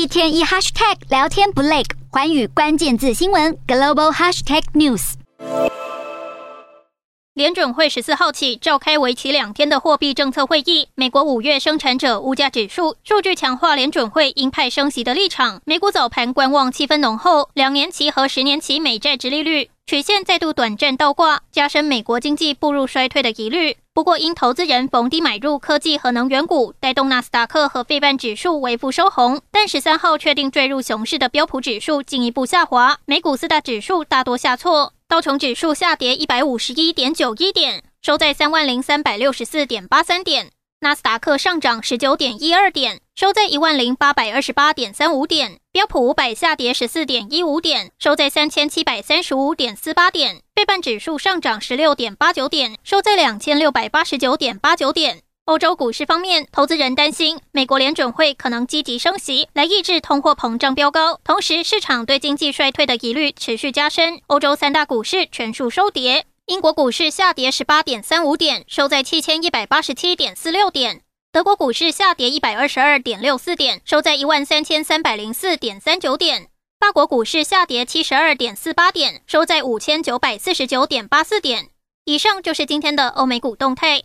一天一 hashtag 聊天不累，寰宇关键字新闻 global hashtag news。联准会十四号起召开为期两天的货币政策会议。美国五月生产者物价指数数据强化联准会鹰派升息的立场。美股早盘观望气氛浓厚，两年期和十年期美债殖利率曲线再度短暂倒挂，加深美国经济步入衰退的疑虑。不过，因投资人逢低买入科技和能源股，带动纳斯达克和费半指数微幅收红。但十三号确定坠入熊市的标普指数进一步下滑，美股四大指数大多下挫，道琼指数下跌一百五十一点九一点，收在三万零三百六十四点八三点。纳斯达克上涨十九点一二点，收在一万零八百二十八点三五点；标普五百下跌十四点一五点，收在三千七百三十五点四八点；费半指数上涨十六点八九点，收在两千六百八十九点八九点。欧洲股市方面，投资人担心美国联准会可能积极升息来抑制通货膨胀飙高，同时市场对经济衰退的疑虑持续加深。欧洲三大股市全数收跌。英国股市下跌十八点三五点，收在七千一百八十七点四六点。德国股市下跌一百二十二点六四点，收在一万三千三百零四点三九点。法国股市下跌七十二点四八点，收在五千九百四十九点八四点。以上就是今天的欧美股动态。